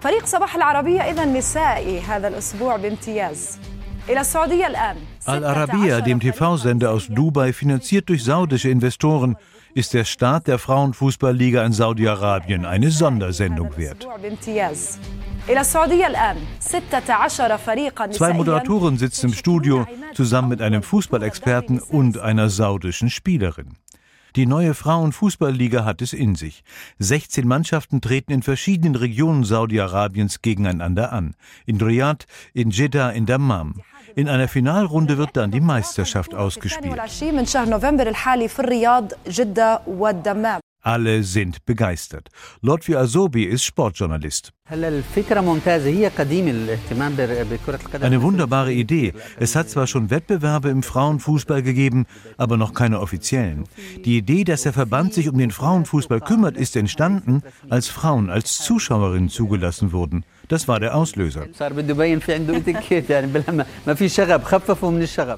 فريق صباح العربية إذا نسائي هذا الأسبوع بامتياز إلى السعودية الآن Al Arabiya, dem TV-Sender aus Dubai, finanziert durch saudische Investoren, ist der Start der Frauenfußballliga in Saudi-Arabien eine Sondersendung wert. Zwei Moderatoren sitzen im Studio zusammen mit einem Fußballexperten und einer saudischen Spielerin. Die neue Frauenfußballliga hat es in sich. 16 Mannschaften treten in verschiedenen Regionen Saudi-Arabiens gegeneinander an. In Riyadh, in Jeddah, in Dammam. In einer Finalrunde wird dann die Meisterschaft ausgespielt. Alle sind begeistert. Lotfi Asobi ist Sportjournalist. Eine wunderbare Idee. Es hat zwar schon Wettbewerbe im Frauenfußball gegeben, aber noch keine offiziellen. Die Idee, dass der Verband sich um den Frauenfußball kümmert, ist entstanden, als Frauen als Zuschauerinnen zugelassen wurden. Das war der Auslöser.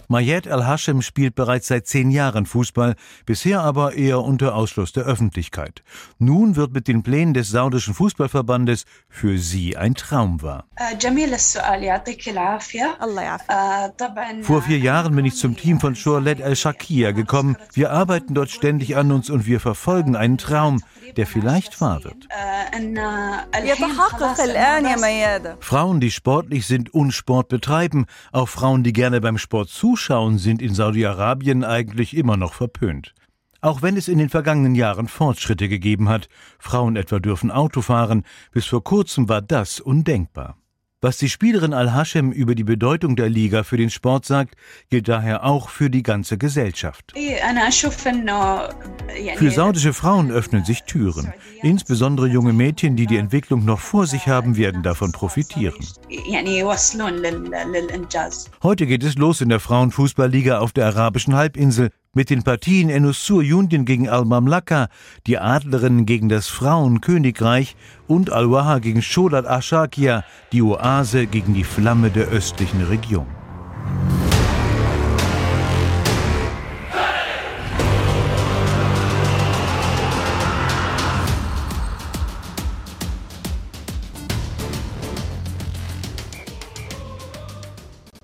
Mayed Al-Hashem spielt bereits seit zehn Jahren Fußball, bisher aber eher unter Ausschluss der Öffentlichkeit. Nun wird mit den Plänen des saudischen Fußballverbandes für sie ein Traum war. Vor vier Jahren bin ich zum Team von Shorelet Al-Shakia gekommen. Wir arbeiten dort ständig an uns und wir verfolgen einen Traum, der vielleicht wahr wird. Frauen, die sportlich sind und Sport betreiben, auch Frauen, die gerne beim Sport zuschauen, sind in Saudi-Arabien eigentlich immer noch verpönt. Auch wenn es in den vergangenen Jahren Fortschritte gegeben hat, Frauen etwa dürfen Auto fahren, bis vor kurzem war das undenkbar. Was die Spielerin Al-Hashem über die Bedeutung der Liga für den Sport sagt, gilt daher auch für die ganze Gesellschaft. Für saudische Frauen öffnen sich Türen. Insbesondere junge Mädchen, die die Entwicklung noch vor sich haben, werden davon profitieren. Heute geht es los in der Frauenfußballliga auf der arabischen Halbinsel mit den Partien Enussur Union gegen Al-Mamlaka, die Adlerinnen gegen das Frauenkönigreich und Al-Waha gegen Shodat Ashakia, die Oase gegen die Flamme der östlichen Region.